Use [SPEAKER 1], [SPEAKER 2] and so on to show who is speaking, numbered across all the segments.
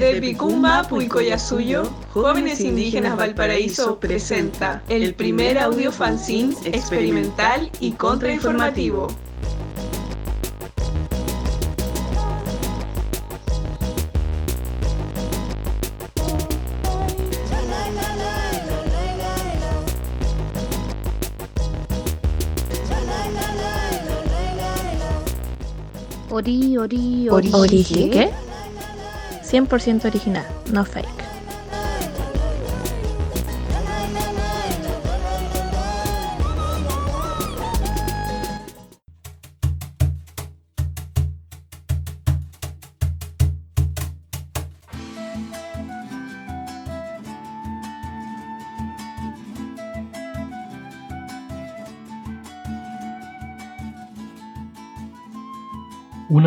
[SPEAKER 1] Desde Picumba, Puicoyasuyo, Jóvenes Indígenas Valparaíso presenta el primer audio fanzine experimental y contrainformativo.
[SPEAKER 2] Ori, ori, ori.
[SPEAKER 3] ¿Ori qué? 100% original, no fake.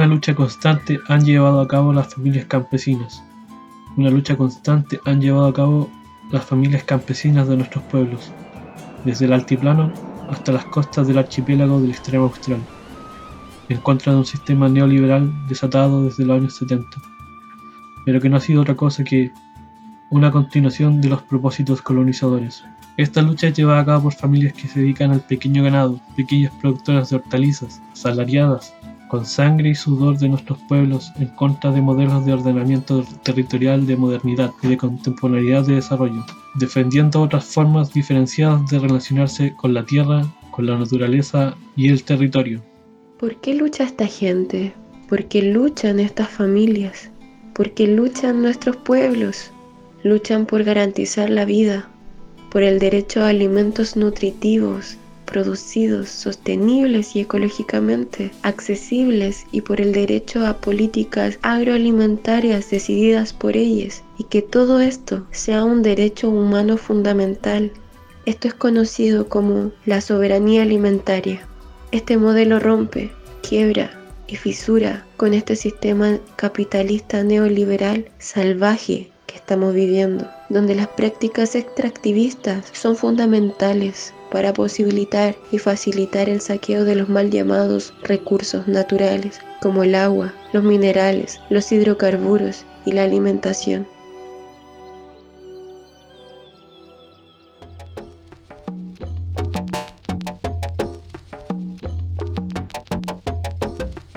[SPEAKER 4] Lucha constante han llevado a cabo las familias campesinas. Una lucha constante han llevado a cabo las familias campesinas de nuestros pueblos, desde el altiplano hasta las costas del archipiélago del extremo austral, en contra de un sistema neoliberal desatado desde los años 70, pero que no ha sido otra cosa que una continuación de los propósitos colonizadores. Esta lucha es llevada a cabo por familias que se dedican al pequeño ganado, pequeñas productoras de hortalizas, salariadas, con sangre y sudor de nuestros pueblos en contra de modelos de ordenamiento territorial de modernidad y de contemporaneidad de desarrollo, defendiendo otras formas diferenciadas de relacionarse con la tierra, con la naturaleza y el territorio.
[SPEAKER 5] ¿Por qué lucha esta gente? ¿Por qué luchan estas familias? ¿Por qué luchan nuestros pueblos? Luchan por garantizar la vida, por el derecho a alimentos nutritivos, producidos, sostenibles y ecológicamente accesibles y por el derecho a políticas agroalimentarias decididas por ellas y que todo esto sea un derecho humano fundamental. Esto es conocido como la soberanía alimentaria. Este modelo rompe, quiebra y fisura con este sistema capitalista neoliberal salvaje que estamos viviendo, donde las prácticas extractivistas son fundamentales para posibilitar y facilitar el saqueo de los mal llamados recursos naturales, como el agua, los minerales, los hidrocarburos y la alimentación.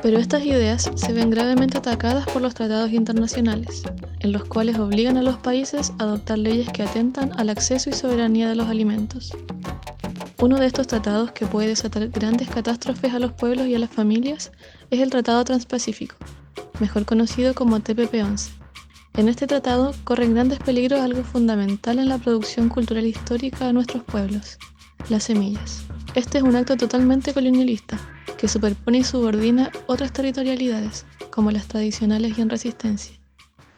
[SPEAKER 3] Pero estas ideas se ven gravemente atacadas por los tratados internacionales, en los cuales obligan a los países a adoptar leyes que atentan al acceso y soberanía de los alimentos. Uno de estos tratados que puede desatar grandes catástrofes a los pueblos y a las familias es el Tratado Transpacífico, mejor conocido como TPP-11. En este tratado corren grandes peligros algo fundamental en la producción cultural histórica de nuestros pueblos, las semillas. Este es un acto totalmente colonialista, que superpone y subordina otras territorialidades, como las tradicionales y en resistencia.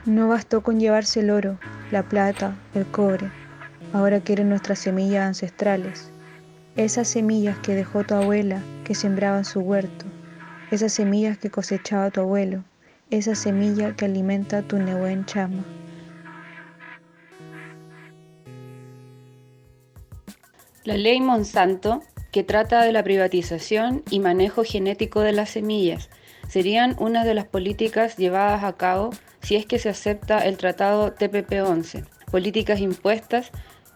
[SPEAKER 6] No bastó con llevarse el oro, la plata, el cobre. Ahora quieren nuestras semillas ancestrales, esas semillas que dejó tu abuela, que sembraba en su huerto, esas semillas que cosechaba tu abuelo, esa semilla que alimenta tu Nehuen chama.
[SPEAKER 7] La ley Monsanto, que trata de la privatización y manejo genético de las semillas, serían una de las políticas llevadas a cabo si es que se acepta el tratado TPP-11, políticas impuestas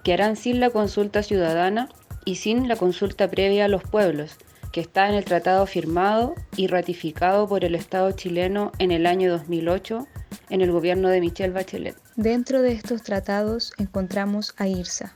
[SPEAKER 7] que harán sin la consulta ciudadana y sin la consulta previa a los pueblos, que está en el tratado firmado y ratificado por el Estado chileno en el año 2008 en el gobierno de Michelle Bachelet.
[SPEAKER 6] Dentro de estos tratados encontramos a IRSA,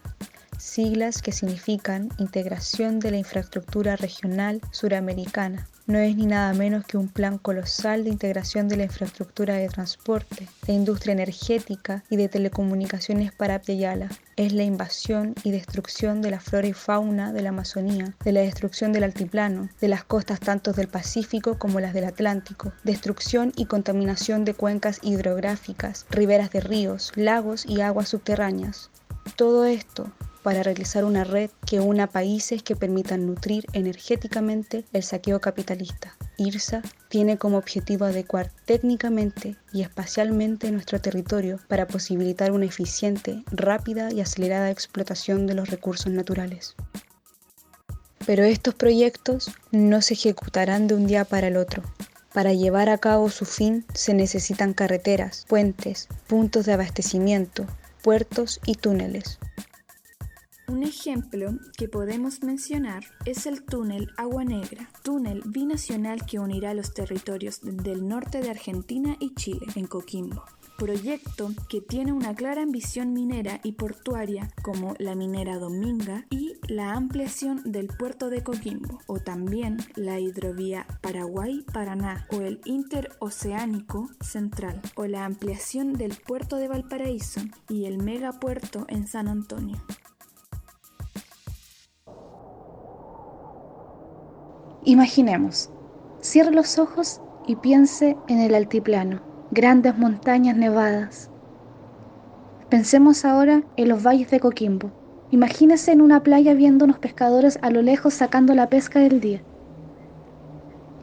[SPEAKER 6] siglas que significan Integración de la Infraestructura Regional Suramericana. No es ni nada menos que un plan colosal de integración de la infraestructura de transporte, de industria energética y de telecomunicaciones para Abdeyala. Es la invasión y destrucción de la flora y fauna de la Amazonía, de la destrucción del altiplano, de las costas tanto del Pacífico como las del Atlántico, destrucción y contaminación de cuencas hidrográficas, riberas de ríos, lagos y aguas subterráneas. Todo esto para realizar una red que una países que permitan nutrir energéticamente el saqueo capitalista. IRSA tiene como objetivo adecuar técnicamente y espacialmente nuestro territorio para posibilitar una eficiente, rápida y acelerada explotación de los recursos naturales. Pero estos proyectos no se ejecutarán de un día para el otro. Para llevar a cabo su fin se necesitan carreteras, puentes, puntos de abastecimiento, puertos y túneles.
[SPEAKER 8] Un ejemplo que podemos mencionar es el túnel Agua Negra, túnel binacional que unirá los territorios del norte de Argentina y Chile, en Coquimbo. Proyecto que tiene una clara ambición minera y portuaria como la minera Dominga y la ampliación del puerto de Coquimbo, o también la hidrovía Paraguay-Paraná o el interoceánico central, o la ampliación del puerto de Valparaíso y el megapuerto en San Antonio.
[SPEAKER 2] Imaginemos, cierre los ojos y piense en el altiplano, grandes montañas nevadas. Pensemos ahora en los valles de Coquimbo. Imagínese en una playa viendo unos pescadores a lo lejos sacando la pesca del día.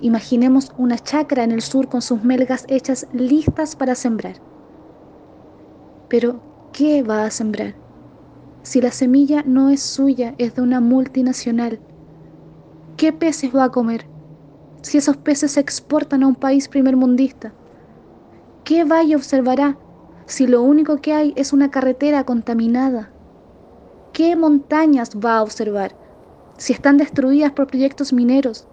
[SPEAKER 2] Imaginemos una chacra en el sur con sus melgas hechas listas para sembrar. Pero, ¿qué va a sembrar? Si la semilla no es suya, es de una multinacional ¿Qué peces va a comer? Si esos peces se exportan a un país primermundista. ¿Qué valle observará si lo único que hay es una carretera contaminada? ¿Qué montañas va a observar si están destruidas por proyectos mineros?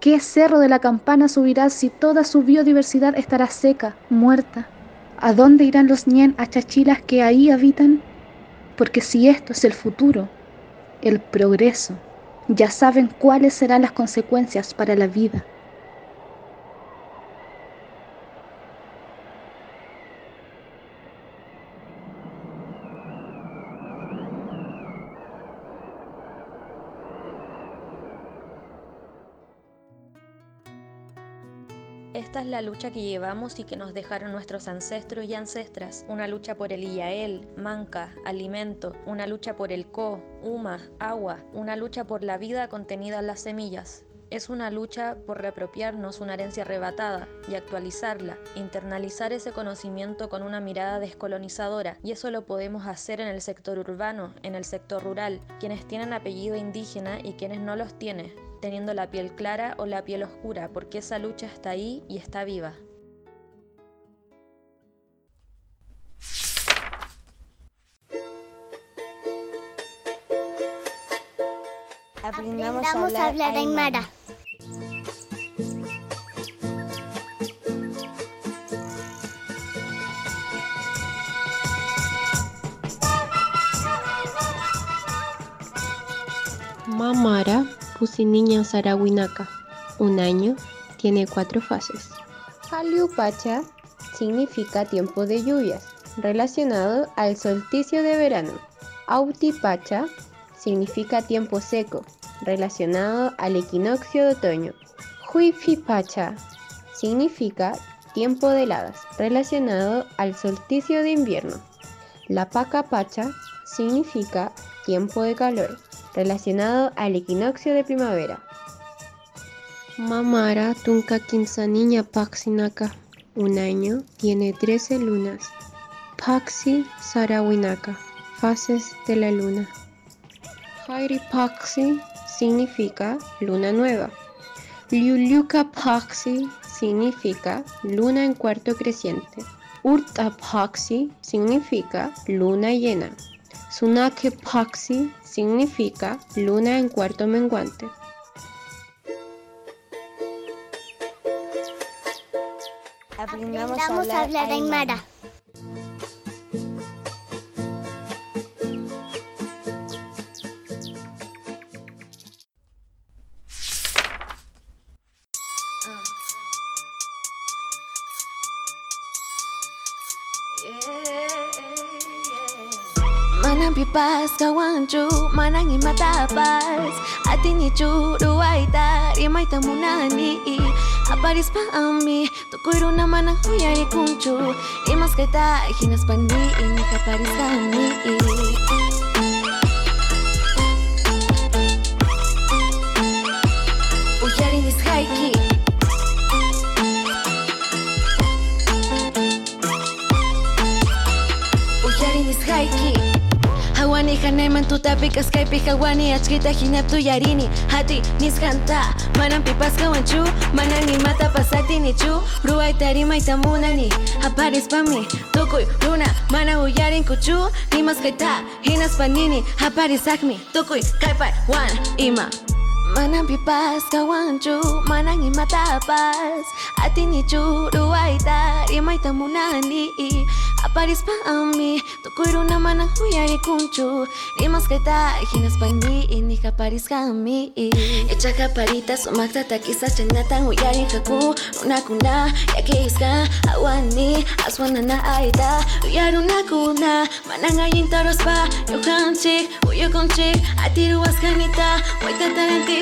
[SPEAKER 2] ¿Qué cerro de la campana subirá si toda su biodiversidad estará seca, muerta? ¿A dónde irán los ñen achachilas que ahí habitan? Porque si esto es el futuro, el progreso, ya saben cuáles serán las consecuencias para la vida.
[SPEAKER 9] Es la lucha que llevamos y que nos dejaron nuestros ancestros y ancestras. Una lucha por el Iyael, manca, alimento. Una lucha por el Co, Uma, agua. Una lucha por la vida contenida en las semillas. Es una lucha por reapropiarnos una herencia arrebatada y actualizarla, internalizar ese conocimiento con una mirada descolonizadora, y eso lo podemos hacer en el sector urbano, en el sector rural, quienes tienen apellido indígena y quienes no los tienen, teniendo la piel clara o la piel oscura, porque esa lucha está ahí y está viva.
[SPEAKER 10] Aprendamos, a hablar, Aymara.
[SPEAKER 11] Mamara Niña Sarawinaka. Un año tiene cuatro fases.
[SPEAKER 5] Pacha significa tiempo de lluvias, relacionado al solsticio de verano. Pacha significa tiempo seco, relacionado al equinoccio de otoño. Pacha significa tiempo de heladas, relacionado al solsticio de invierno. La Paca Pacha significa tiempo de calor, relacionado al equinoccio de primavera.
[SPEAKER 11] Mamara Tunka Niña Paxinaka. Un año tiene 13 lunas. Paxi Sarawinaka. Fases de la luna. Hairi Paxi significa luna nueva. Liuliuka Paxi significa luna en cuarto creciente. Urta Paxi significa luna llena. Sunake Paxi significa luna en cuarto menguante.
[SPEAKER 10] Aprendamos, a hablar, Aymara.
[SPEAKER 12] Pas kawanchu manangi matapas atini churu aita rimaita munani. Aparis pa ami tukuiru na manang huyari kunchu imas kaita hinas kami Nahi mantuta pikazkai pika guani Atskita yarini. Jarini Hati niz Manan pipazka guantxu Manan imata pasati nitxu Rua eta eri maita munani pami Tokoi runa Mana huyarin kutxu Nimaz gaita Hinaz panini Aparez akmi. Tokoi kaipai Wan ima. Manang pipas kawanchu Manang imatapas Atinichu ruayta Rimayta munani Aparis pa ami Tukuyruna manang huyari kunchu Rimas kayta hinas pani Ini kaparis kami Echa kaparita sumakta takisa chanatan Huyarin kaku. Runakuna Yakiska Awani Aswanana aita Huyaruna kuna Manang ayin taros pa Yukanchik Uyukunchik Atiru askanita Waita tarantis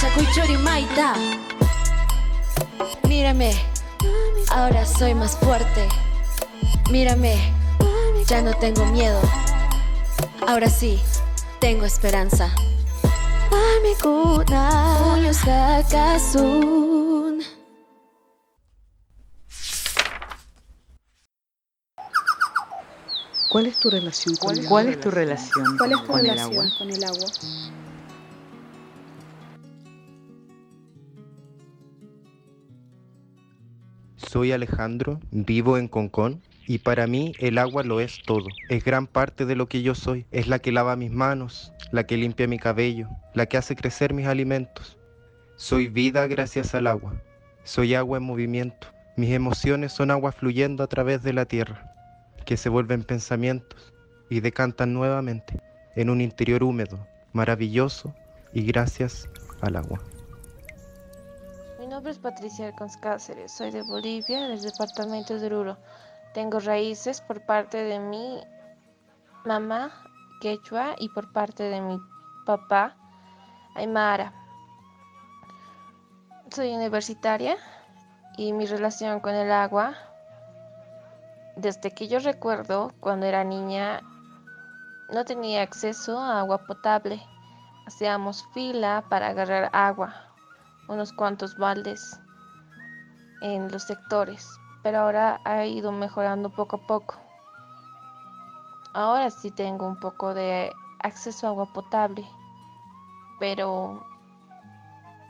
[SPEAKER 12] Maita Mírame, ahora soy más fuerte. Mírame, ya no tengo miedo. Ahora sí, tengo esperanza. Mami kuna, kakasun.
[SPEAKER 13] ¿Cuál es tu relación con el
[SPEAKER 14] ¿Cuál
[SPEAKER 13] agua?
[SPEAKER 14] es tu relación
[SPEAKER 8] ¿Cuál es tu
[SPEAKER 14] con el
[SPEAKER 8] relación
[SPEAKER 14] agua?
[SPEAKER 8] con el agua?
[SPEAKER 15] Soy Alejandro, vivo en Concón y para mí el agua lo es todo. Es gran parte de lo que yo soy. Es la que lava mis manos, la que limpia mi cabello, la que hace crecer mis alimentos. Soy vida gracias al agua. Soy agua en movimiento. Mis emociones son agua fluyendo a través de la tierra, que se vuelven pensamientos y decantan nuevamente en un interior húmedo, maravilloso y gracias al agua.
[SPEAKER 16] Nombre es Patricia Alcons Cáceres, soy de Bolivia, del departamento de Oruro. Tengo raíces por parte de mi mamá, quechua, y por parte de mi papá, aymara. Soy universitaria y mi relación con el agua, desde que yo recuerdo, cuando era niña, no tenía acceso a agua potable. Hacíamos fila para agarrar agua unos cuantos baldes en los sectores, pero ahora ha ido mejorando poco a poco. Ahora sí tengo un poco de acceso a agua potable, pero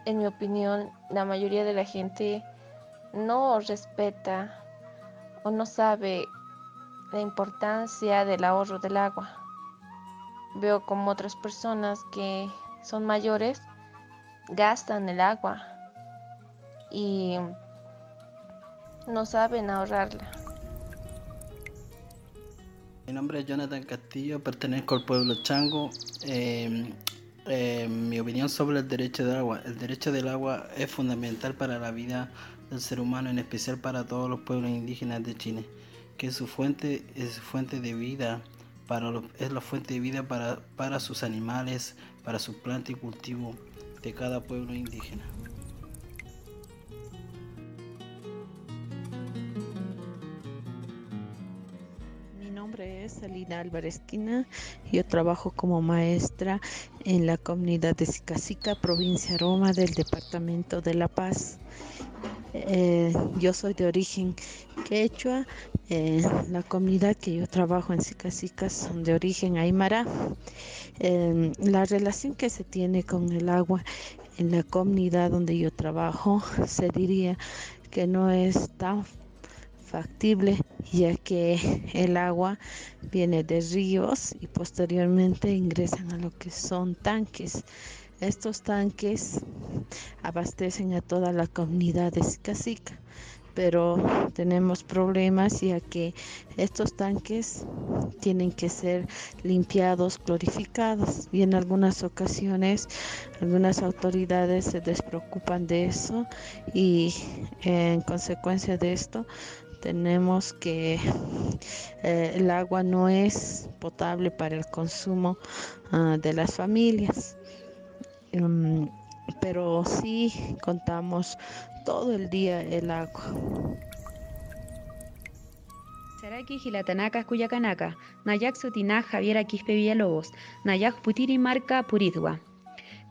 [SPEAKER 16] en mi opinión la mayoría de la gente no respeta o no sabe la importancia del ahorro del agua. Veo como otras personas que son mayores gastan el agua y no saben ahorrarla.
[SPEAKER 17] Mi nombre es Jonathan Castillo, pertenezco al pueblo Chango. Eh, eh, mi opinión sobre el derecho del agua. El derecho del agua es fundamental para la vida del ser humano, en especial para todos los pueblos indígenas de Chile, que su fuente, es fuente de vida, para los- es la fuente de vida para, para sus animales, para sus plantas y cultivo de cada pueblo indígena.
[SPEAKER 18] Mi nombre es Salina Álvarez Quina. Yo trabajo como maestra en la comunidad de Sicasica, provincia Roma, del departamento de La Paz. Eh, yo soy de origen quechua. eh, la comunidad que yo trabajo en Sicasica son de origen aymara. Eh, la relación que se tiene con el agua en la comunidad donde yo trabajo se diría que no es tan factible ya que el agua viene de ríos y posteriormente ingresan a lo que son tanques. Estos tanques abastecen a toda la comunidad de Sicasica, pero tenemos problemas ya que estos tanques tienen que ser limpiados, clorificados y en algunas ocasiones algunas autoridades se despreocupan de eso y en consecuencia de esto tenemos que eh, el agua no es potable para el consumo uh, de las familias. Um, pero sí contamos todo el día el agua.
[SPEAKER 13] Saraki Gilatanaka Cuyacanaka, Nayak Sotiná Javiera Quispe Villalobos, Nayak Putiri Marca Puridua.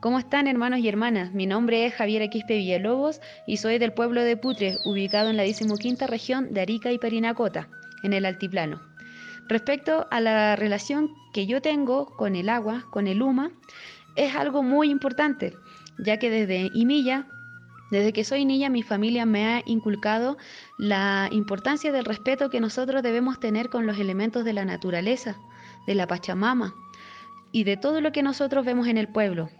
[SPEAKER 13] ¿Cómo están hermanos y hermanas? Mi nombre es Javier Quispe Villalobos y soy del pueblo de Putre, ubicado en la 15 región de Arica y Parinacota, en el altiplano. Respecto a la relación que yo tengo con el agua, con el UMA, es algo muy importante, ya que desde Imilla, desde que soy niña, mi familia me ha inculcado la importancia del respeto que nosotros debemos tener con los elementos de la naturaleza, de la Pachamama y de todo lo que nosotros vemos en el pueblo,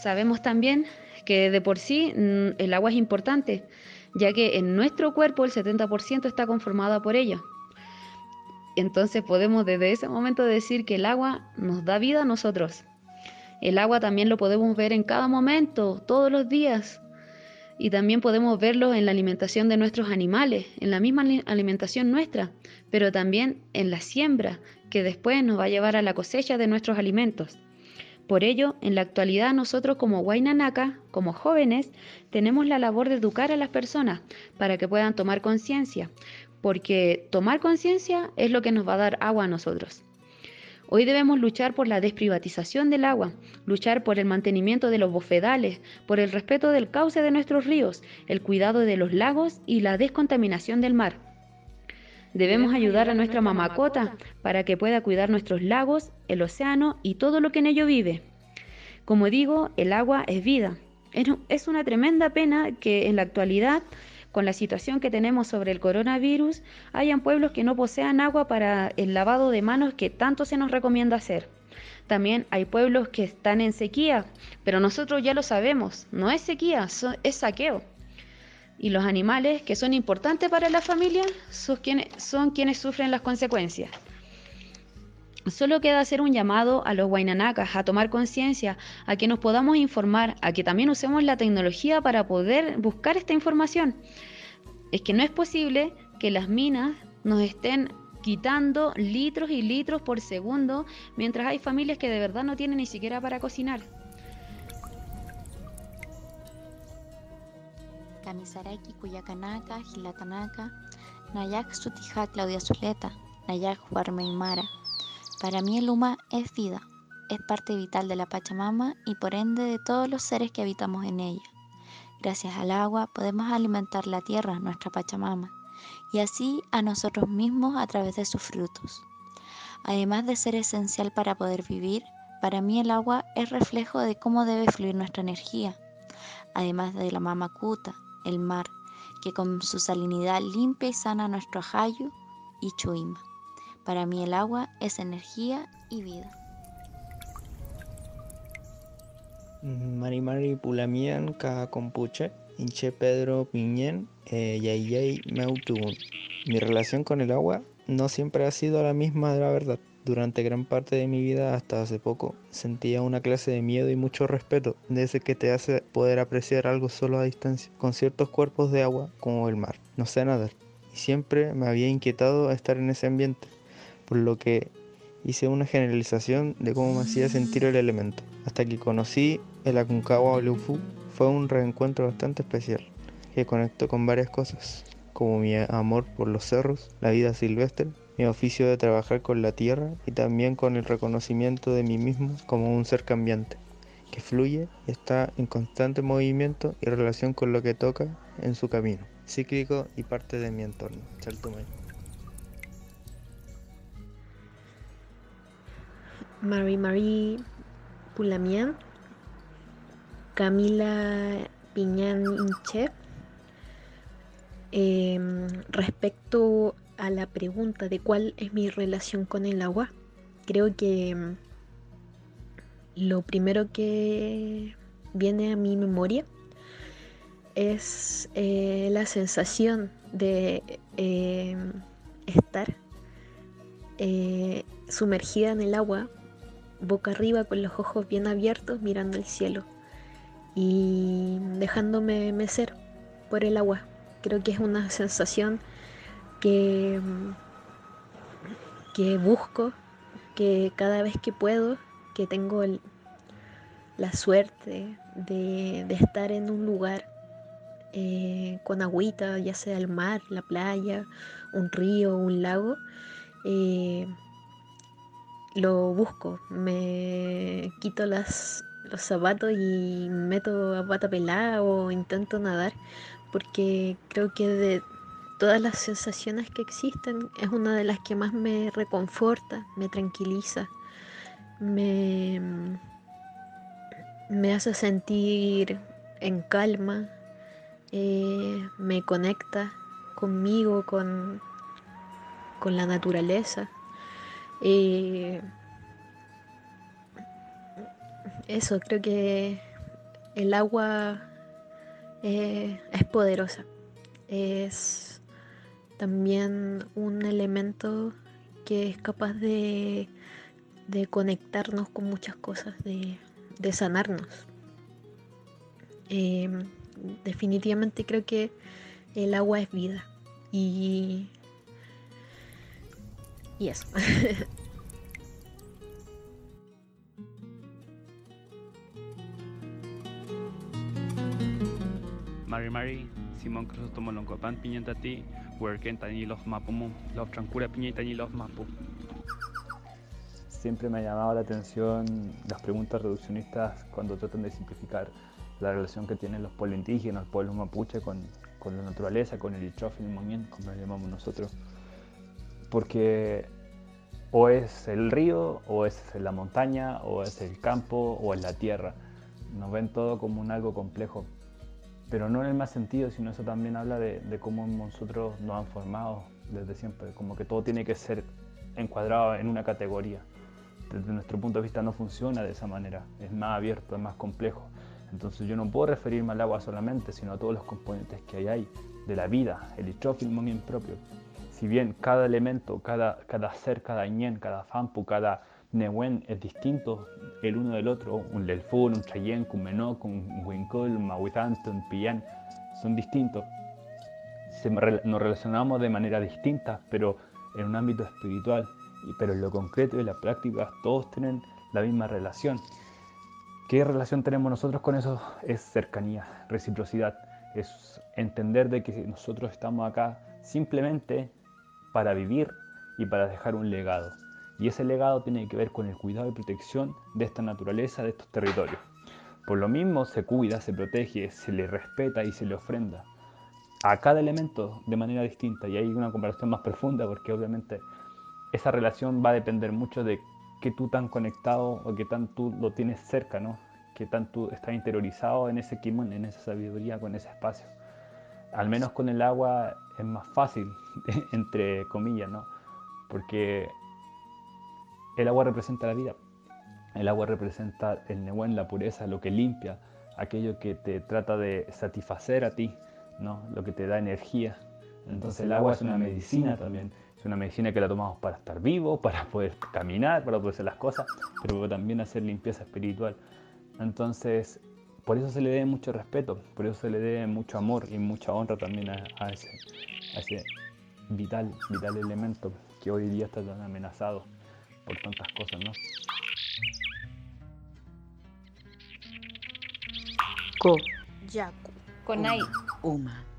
[SPEAKER 13] Sabemos también que de por sí mm, el agua es importante, ya que en nuestro cuerpo el 70% está conformado por ella. Entonces podemos desde ese momento decir que el agua nos da vida a nosotros. El agua también lo podemos ver en cada momento, todos los días. Y también podemos verlo en la alimentación de nuestros animales, en la misma alimentación nuestra, pero también en la siembra, que después nos va a llevar a la cosecha de nuestros alimentos. Por ello, en la actualidad nosotros como Guainanaca, como jóvenes, tenemos la labor de educar a las personas para que puedan tomar conciencia, porque tomar conciencia es lo que nos va a dar agua a nosotros. Hoy debemos luchar por la desprivatización del agua, luchar por el mantenimiento de los bofedales, por el respeto del cauce de nuestros ríos, el cuidado de los lagos y la descontaminación del mar. Debemos ayudar a nuestra mamacota para que pueda cuidar nuestros lagos, el océano y todo lo que en ello vive. Como digo, el agua es vida. Es una tremenda pena que en la actualidad, con la situación que tenemos sobre el coronavirus, hayan pueblos que no posean agua para el lavado de manos que tanto se nos recomienda hacer. También hay pueblos que están en sequía, pero nosotros ya lo sabemos, no es sequía, es saqueo y los animales que son importantes para la familia son quienes, son quienes sufren las consecuencias. Solo queda hacer un llamado a los guainanacas a tomar conciencia, a que nos podamos informar, a que también usemos la tecnología para poder buscar esta información. Es que no es posible que las minas nos estén quitando litros y litros por segundo mientras hay familias que de verdad no tienen ni siquiera para cocinar.
[SPEAKER 14] Kamisaraki Cuyacanaka, Gilatanaka, Nayak Sutija Claudia Zuleta, Nayak Mara. Para mí el Uma es vida, es parte vital de la Pachamama y por ende de todos los seres que habitamos en ella. Gracias al agua podemos alimentar la tierra, nuestra Pachamama, y así a nosotros mismos a través de sus frutos. Además de ser esencial para poder vivir, para mí el agua es reflejo de cómo debe fluir nuestra energía, además de la mamacuta, el mar, que con su salinidad limpia y sana nuestro ajayu y chuima. Para mí el agua es energía y vida.
[SPEAKER 19] Mari Mari Pulamian Compuche, Inche Pedro Piñén, eh, Yayay Meutubun. Mi relación con el agua no siempre ha sido la misma de la verdad. Durante gran parte de mi vida, hasta hace poco, sentía una clase de miedo y mucho respeto, de ese que te hace poder apreciar algo solo a distancia, con ciertos cuerpos de agua como el mar. No sé nadar, y siempre me había inquietado estar en ese ambiente, por lo que hice una generalización de cómo me hacía sentir el elemento. Hasta que conocí el Aconcagua Lufu, fue un reencuentro bastante especial, que conectó con varias cosas, como mi amor por los cerros, la vida silvestre, mi oficio de trabajar con la tierra y también con el reconocimiento de mí mismo como un ser cambiante, que fluye y está en constante movimiento y relación con lo que toca en su camino, cíclico y parte de mi entorno. Chaltumay.
[SPEAKER 20] Marie Marie Pulamian, Camila Piñán Inche. Em, respecto a la pregunta de cuál es mi relación con el agua, creo que mm, lo primero que viene a mi memoria es eh, la sensación de eh, estar eh, sumergida en el agua, boca arriba con los ojos bien abiertos mirando el cielo y dejándome mecer por el agua. Creo que es una sensación que que busco, que cada vez que puedo, que tengo la suerte de, estar en un lugar eh, con agüita, ya sea el mar, la playa, un río, un lago, eh, lo busco, me quito las, los zapatos y meto a pata pelada o intento nadar porque creo que de todas las sensaciones que existen es una de las que más me reconforta, me tranquiliza, me, me hace sentir en calma, eh, me conecta conmigo, con, con la naturaleza. Eh, eso, creo que el agua eh, es poderosa. Es también un elemento que es capaz de, conectarnos con muchas cosas, de, sanarnos. Em, definitivamente creo que el agua es vida. Y, y eso.
[SPEAKER 21] Mari Mari, Simón Cruz Tomoloncopan Piñantati, Huerquen Tani Los Mapumu, Los Trancura Piñetani Los Mapu.
[SPEAKER 22] Siempre me ha llamado la atención las preguntas reduccionistas cuando tratan de simplificar la relación que tienen los pueblos indígenas, los pueblos mapuche con, con la naturaleza, con el y movimiento, como lo llamamos nosotros. Porque o es el río, o es la montaña, o es el campo, o es la tierra. Nos ven todo como un algo complejo pero no en el más sentido, sino eso también habla de, cómo nosotros nos han formado desde siempre, como que todo tiene que ser encuadrado en una categoría. Desde nuestro punto de vista no funciona de esa manera, es más abierto, es más complejo. Entonces yo no puedo referirme al agua solamente, sino a todos los componentes que hay ahí, de la vida, el hidrógeno bien propio. Si bien cada elemento, cada, cada ser, cada ñen, cada fampu, cada Nehuen es distinto el uno del otro, un Lelfun, un Chayen, un Menok, un Winkol, un Mahuitanto, un Piyan, son distintos. nos relacionamos de manera distinta, pero en un ámbito espiritual, pero en lo concreto y en la práctica todos tienen la misma relación. ¿Qué relación tenemos nosotros con eso? Es cercanía, reciprocidad, es entender de que nosotros estamos acá simplemente para vivir y para dejar un legado. Y ese legado tiene que ver con el cuidado y protección de esta naturaleza, de estos territorios. Por lo mismo se cuida, se protege, se le respeta y se le ofrenda a cada elemento de manera distinta. Y hay una comparación más profunda porque obviamente esa relación va a depender mucho de qué tú tan conectado o qué tan tú lo tienes cerca, ¿no? Qué tan tú estás interiorizado en ese kimon, en esa sabiduría, con ese espacio. Al menos con el agua es más fácil, entre comillas, ¿no? Porque el agua representa la vida. El agua representa el Nehuen, la pureza, lo que limpia, aquello que te trata de satisfacer a ti, ¿no? lo que te da energía. Entonces el agua es una medicina también. Es una medicina que la tomamos para estar vivo, para poder caminar, para poder hacer las cosas, pero también hacer limpieza espiritual. Entonces, por eso se le debe mucho respeto, por eso se le debe mucho amor y mucha honra también a, ese, a ese vital, vital elemento que hoy día está tan amenazado por tantas cosas, ¿no?
[SPEAKER 23] Ko, Yaku,
[SPEAKER 7] Konai,
[SPEAKER 23] Uma.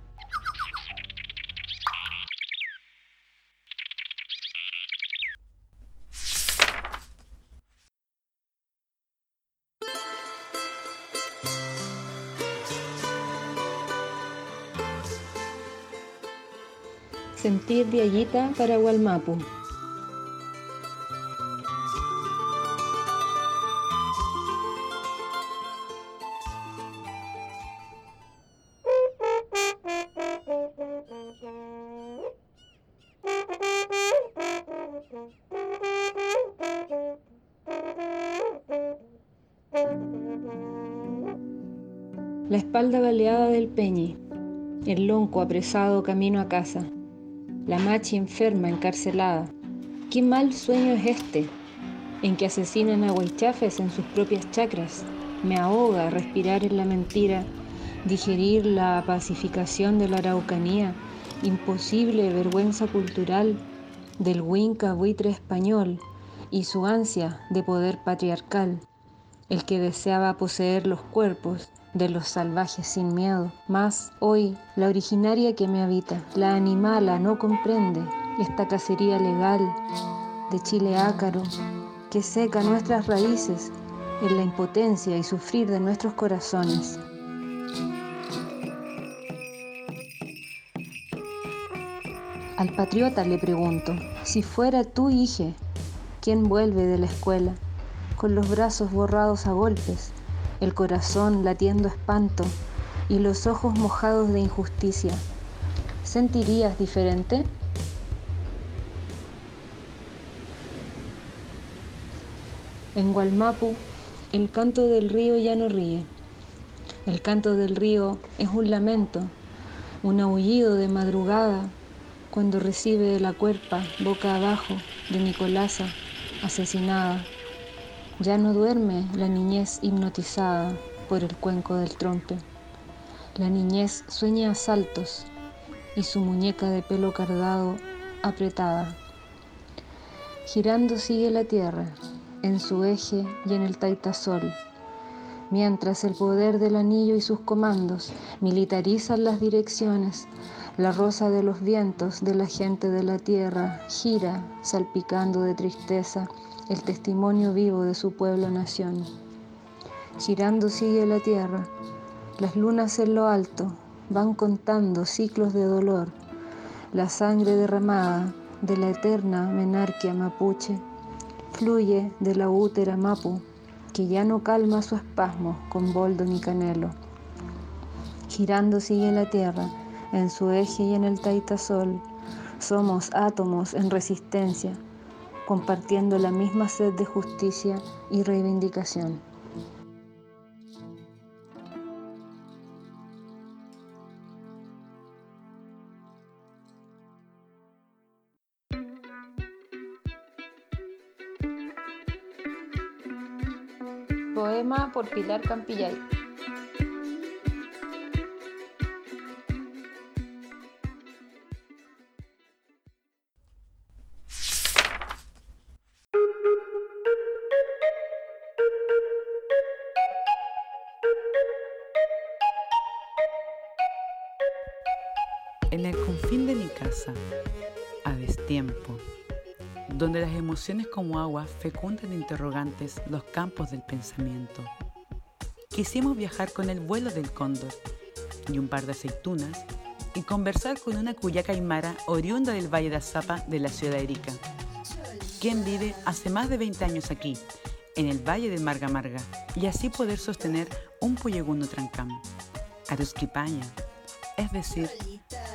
[SPEAKER 24] Sentir Diallita para Gualmapu. La espalda baleada del peñi, el lonco apresado camino a casa, la machi enferma encarcelada. ¿Qué mal sueño es este? En que asesinan a Huaychafes en sus propias chacras. Me ahoga respirar en la mentira, digerir la pacificación de la Araucanía, imposible vergüenza cultural, del Winca buitre español y su ansia de poder patriarcal, el que deseaba poseer los cuerpos de los salvajes sin miedo. Mas hoy la originaria que me habita, la animala, no comprende esta cacería legal de Chile ácaro que seca nuestras raíces en la impotencia y sufrir de nuestros corazones. Al patriota le pregunto, si fuera tu hija, ¿quién vuelve de la escuela? Con los brazos borrados a golpes, el corazón latiendo espanto y los ojos mojados de injusticia. ¿Sentirías diferente? En Gualmapu, el canto del río ya no ríe. El canto del río es un lamento, un aullido de madrugada cuando recibe de la cuerpa boca abajo de Nicolasa asesinada. Ya no duerme la niñez hipnotizada por el cuenco del trompe. La niñez sueña asaltos y su muñeca de pelo cardado apretada. Girando sigue la tierra en su eje y en el taitasol, mientras el poder del anillo y sus comandos militarizan las direcciones, la rosa de los vientos de la gente de la tierra gira salpicando de tristeza el testimonio vivo de su pueblo-nación. Girando sigue la tierra, las lunas en lo alto van contando ciclos de dolor, la sangre derramada de la eterna menarquia mapuche fluye de la útera mapu que ya no calma su espasmo con boldo ni canelo. Girando sigue la tierra en su eje y en el taitasol, somos átomos en resistencia compartiendo la misma sed de justicia y reivindicación. Poema por Pilar Campillay.
[SPEAKER 25] Emociones como agua fecundan interrogantes los campos del pensamiento. Quisimos viajar con el vuelo del cóndor y un par de aceitunas y conversar con una cuyaca aymara oriunda del Valle de Azapa de la ciudad de Erika, quien vive hace más de 20 años aquí, en el Valle de Marga Marga, y así poder sostener un Puyeguno Trancam, Arusquipaña, es decir,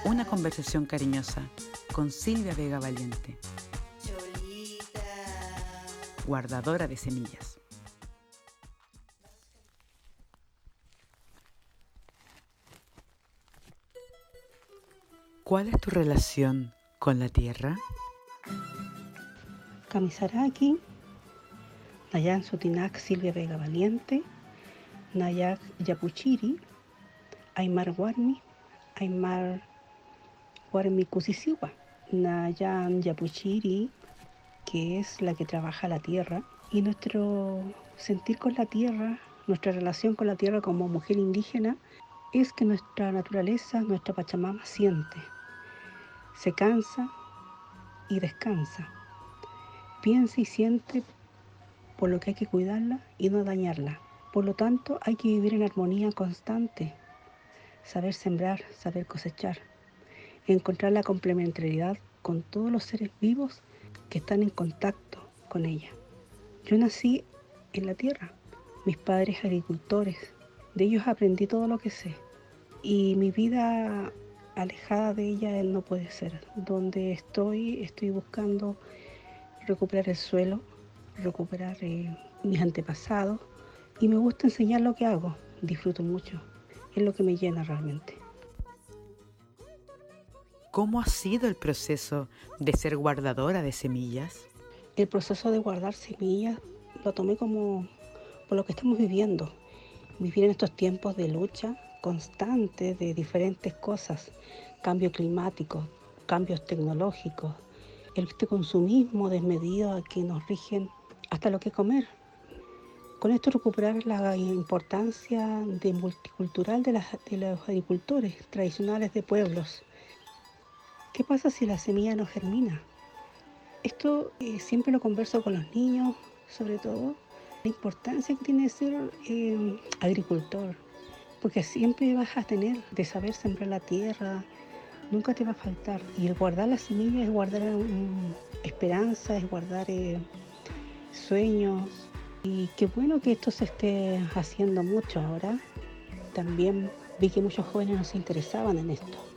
[SPEAKER 25] una conversación cariñosa con Silvia Vega Valiente, guardadora de semillas. ¿Cuál es tu relación con la tierra?
[SPEAKER 26] Kamisaraki, Nayan Sotinak Silvia Vega Valiente, Nayak Yapuchiri, Aymar Warmi, Aymar Warmi Kusisiwa, Nayan Yapuchiri, que es la que trabaja la tierra, y nuestro sentir con la tierra, nuestra relación con la tierra como mujer indígena, es que nuestra naturaleza, nuestra Pachamama siente, se cansa y descansa, piensa y siente por lo que hay que cuidarla y no dañarla. Por lo tanto, hay que vivir en armonía constante, saber sembrar, saber cosechar, encontrar la complementariedad con todos los seres vivos que están en contacto con ella. Yo nací en la tierra, mis padres agricultores, de ellos aprendí todo lo que sé y mi vida alejada de ella no puede ser. Donde estoy, estoy buscando recuperar el suelo, recuperar eh, mis antepasados y me gusta enseñar lo que hago, disfruto mucho, es lo que me llena realmente.
[SPEAKER 25] ¿Cómo ha sido el proceso de ser guardadora de semillas?
[SPEAKER 26] El proceso de guardar semillas lo tomé como por lo que estamos viviendo, vivir en estos tiempos de lucha constante de diferentes cosas, cambio climático, cambios tecnológicos, este consumismo desmedido a que nos rigen hasta lo que comer. Con esto recuperar la importancia de multicultural de, de los agricultores tradicionales de pueblos. ¿Qué pasa si la semilla no germina? Esto eh, siempre lo converso con los niños, sobre todo, la importancia que tiene ser eh, agricultor, porque siempre vas a tener de saber sembrar la tierra, nunca te va a faltar. Y el guardar la semilla es guardar esperanza, es guardar eh, sueños. Y qué bueno que esto se esté haciendo mucho ahora. También vi que muchos jóvenes no se interesaban en esto.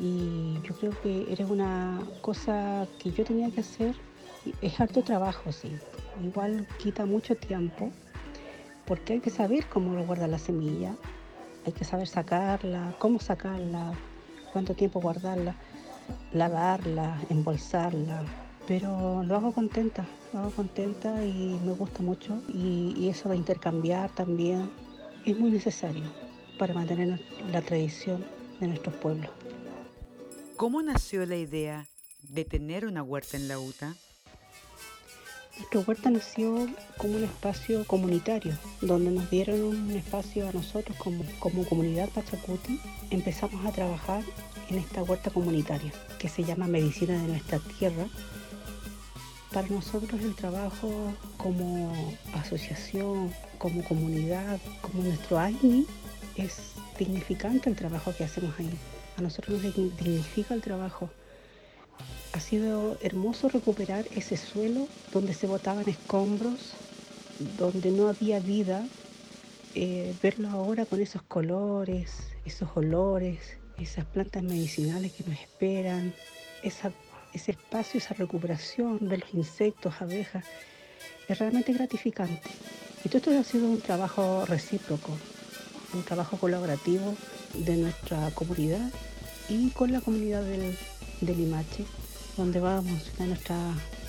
[SPEAKER 26] Y yo creo que era una cosa que yo tenía que hacer. Es harto trabajo, sí. Igual quita mucho tiempo, porque hay que saber cómo guardar la semilla, hay que saber sacarla, cómo sacarla, cuánto tiempo guardarla, lavarla, embolsarla, pero lo hago contenta, lo hago contenta y me gusta mucho y, eso de intercambiar también es muy necesario para mantener la tradición de nuestros pueblos.
[SPEAKER 25] ¿Cómo nació la idea de tener una huerta en la UTA?
[SPEAKER 26] Nuestra huerta nació como un espacio comunitario, donde nos dieron un espacio a nosotros como, comunidad Pachacuti. Empezamos a trabajar en esta huerta comunitaria que se llama Medicina de nuestra Tierra. Para nosotros el trabajo como asociación, como comunidad, como nuestro AINI, es dignificante el trabajo que hacemos ahí. A nosotros nos dignifica el trabajo ha sido hermoso recuperar ese suelo donde se botaban escombros, donde no había vida, eh, verlo ahora con esos colores, esos olores, esas plantas medicinales que nos esperan, ese espacio, esa recuperación de los insectos, abejas, es realmente gratificante. Y todo esto ha sido un trabajo recíproco, un trabajo colaborativo de nuestra comunidad y con la comunidad del, del Limache donde vamos a nuestra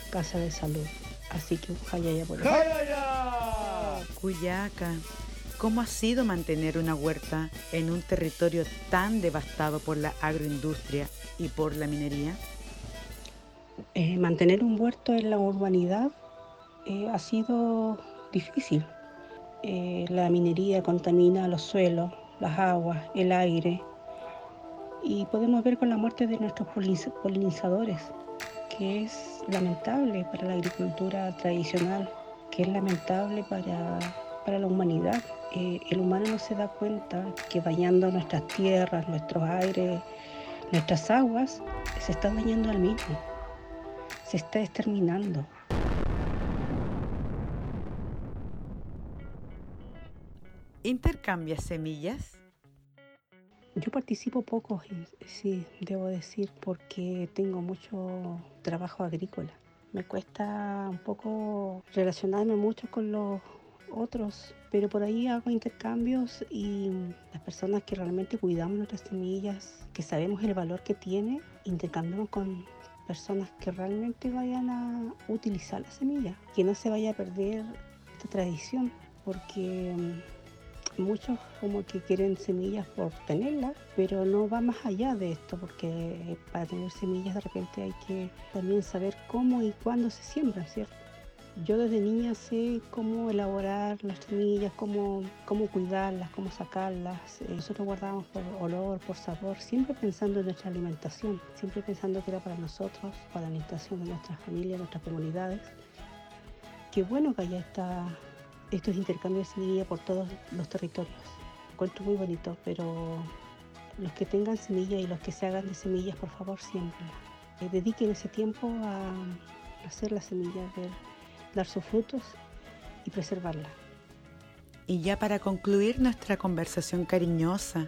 [SPEAKER 26] casa de salud. Así que ya por
[SPEAKER 25] allá. Cuyaca, ¿cómo ha sido mantener una huerta en un territorio tan devastado por la agroindustria y por la minería?
[SPEAKER 26] Eh, mantener un huerto en la urbanidad eh, ha sido difícil. Eh, la minería contamina los suelos, las aguas, el aire, y podemos ver con la muerte de nuestros polinizadores, que es lamentable para la agricultura tradicional, que es lamentable para, para la humanidad. Eh, el humano no se da cuenta que bañando nuestras tierras, nuestros aires, nuestras aguas, se está dañando al mismo, se está exterminando.
[SPEAKER 25] ¿Intercambia semillas?
[SPEAKER 26] Yo participo poco, sí, debo decir, porque tengo mucho trabajo agrícola. Me cuesta un poco relacionarme mucho con los otros, pero por ahí hago intercambios y las personas que realmente cuidamos nuestras semillas, que sabemos el valor que tiene, intercambiamos con personas que realmente vayan a utilizar la semilla, que no se vaya a perder esta tradición, porque muchos como que quieren semillas por tenerlas, pero no va más allá de esto, porque para tener semillas de repente hay que también saber cómo y cuándo se siembran, ¿cierto? Yo desde niña sé cómo elaborar las semillas, cómo, cómo cuidarlas, cómo sacarlas. Eh, nosotros guardábamos por olor, por sabor, siempre pensando en nuestra alimentación, siempre pensando que era para nosotros, para la alimentación de nuestras familias, nuestras comunidades. Qué bueno que haya esta estos intercambios semilla por todos los territorios. Encuentro muy bonito, pero los que tengan semillas y los que se hagan de semillas, por favor, siempre eh, dediquen ese tiempo a hacer la semilla, ver, dar sus frutos y preservarla.
[SPEAKER 25] Y ya para concluir nuestra conversación cariñosa,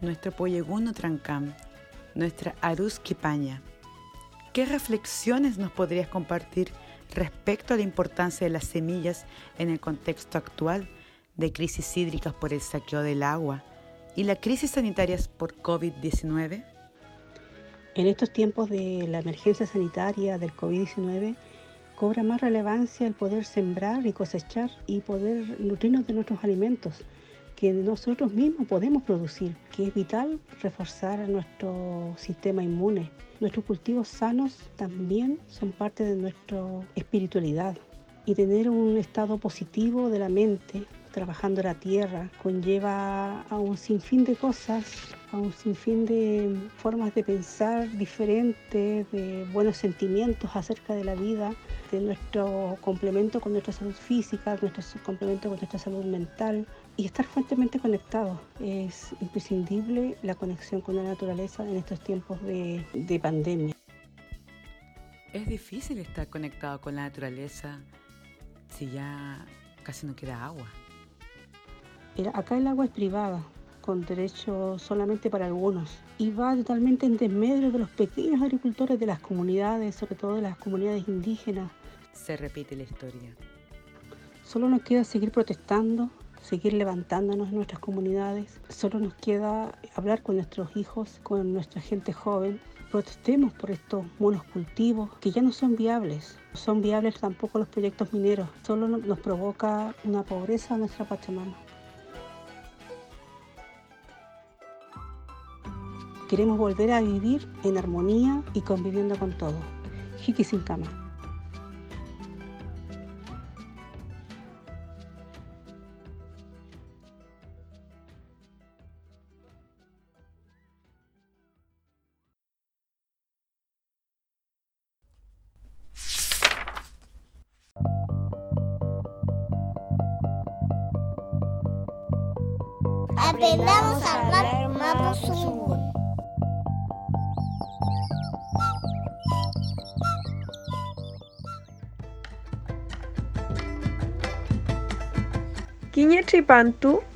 [SPEAKER 25] nuestro Poyeguno Trancam, nuestra Arus Kipaña, ¿qué reflexiones nos podrías compartir respecto a la importancia de las semillas en el contexto actual de crisis hídricas por el saqueo del agua y la crisis sanitaria por COVID-19?
[SPEAKER 26] En estos tiempos de la emergencia sanitaria del COVID-19, cobra más relevancia el poder sembrar y cosechar y poder nutrirnos de nuestros alimentos, que nosotros mismos podemos producir, que es vital reforzar nuestro sistema inmune. Nuestros cultivos sanos también son parte de nuestra espiritualidad y tener un estado positivo de la mente trabajando la tierra conlleva a un sinfín de cosas, a un sinfín de formas de pensar diferentes, de buenos sentimientos acerca de la vida, de nuestro complemento con nuestra salud física, nuestro complemento con nuestra salud mental y estar fuertemente conectados. Es imprescindible la conexión con la naturaleza en estos tiempos de, de pandemia.
[SPEAKER 25] Es difícil estar conectado con la naturaleza si ya casi no queda agua.
[SPEAKER 26] Acá el agua es privada, con derecho solamente para algunos, y va totalmente en desmedro de los pequeños agricultores de las comunidades, sobre todo de las comunidades indígenas.
[SPEAKER 25] Se repite la historia.
[SPEAKER 26] Solo nos queda seguir protestando, seguir levantándonos en nuestras comunidades. Solo nos queda hablar con nuestros hijos, con nuestra gente joven. Protestemos por estos monocultivos que ya no son viables. Son viables tampoco los proyectos mineros. Solo nos provoca una pobreza a nuestra Pachamama. Queremos volver a vivir en armonía y conviviendo con todo. Hiki sin cama.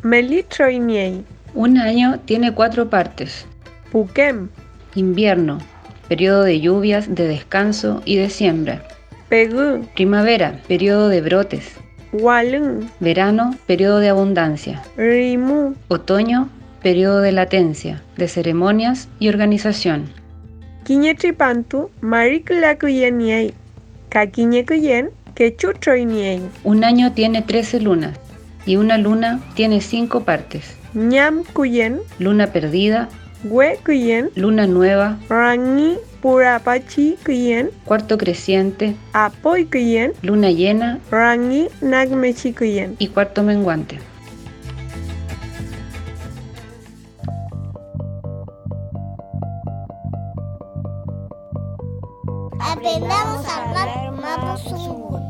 [SPEAKER 27] Melitroiniei.
[SPEAKER 7] Un año tiene cuatro partes.
[SPEAKER 27] Puquem.
[SPEAKER 7] Invierno, periodo de lluvias, de descanso y de siembra.
[SPEAKER 27] Pegu.
[SPEAKER 7] Primavera, periodo de brotes.
[SPEAKER 27] Walung.
[SPEAKER 7] Verano, periodo de abundancia.
[SPEAKER 27] Rimu.
[SPEAKER 7] Otoño, periodo de latencia, de ceremonias y organización.
[SPEAKER 27] Quiñetripantu mariclacuyeniei. Caquiñecuyen quechutroiniei.
[SPEAKER 7] Un año tiene 13 lunas y una luna tiene cinco partes.
[SPEAKER 27] Ñam cuyen,
[SPEAKER 7] luna perdida,
[SPEAKER 27] Hue cuyen,
[SPEAKER 7] luna nueva,
[SPEAKER 27] Rangi purapachi cuyen,
[SPEAKER 7] cuarto creciente,
[SPEAKER 27] Apoy cuyen,
[SPEAKER 7] luna llena,
[SPEAKER 27] Rangi nagmechi cuyen
[SPEAKER 7] y cuarto menguante.
[SPEAKER 10] Aprendamos a hablar Mapuzungun.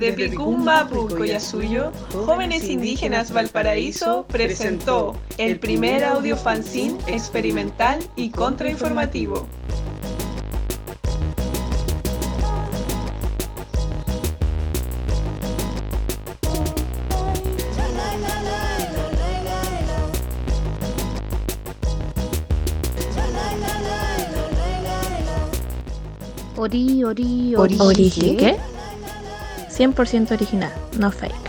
[SPEAKER 28] Desde Picumba, Azullo, Jóvenes Indígenas Valparaíso presentó el primer audio fanzine experimental y contrainformativo.
[SPEAKER 29] Ori, ori, ori.
[SPEAKER 30] Ori, ¿qué? 100% original, no fake.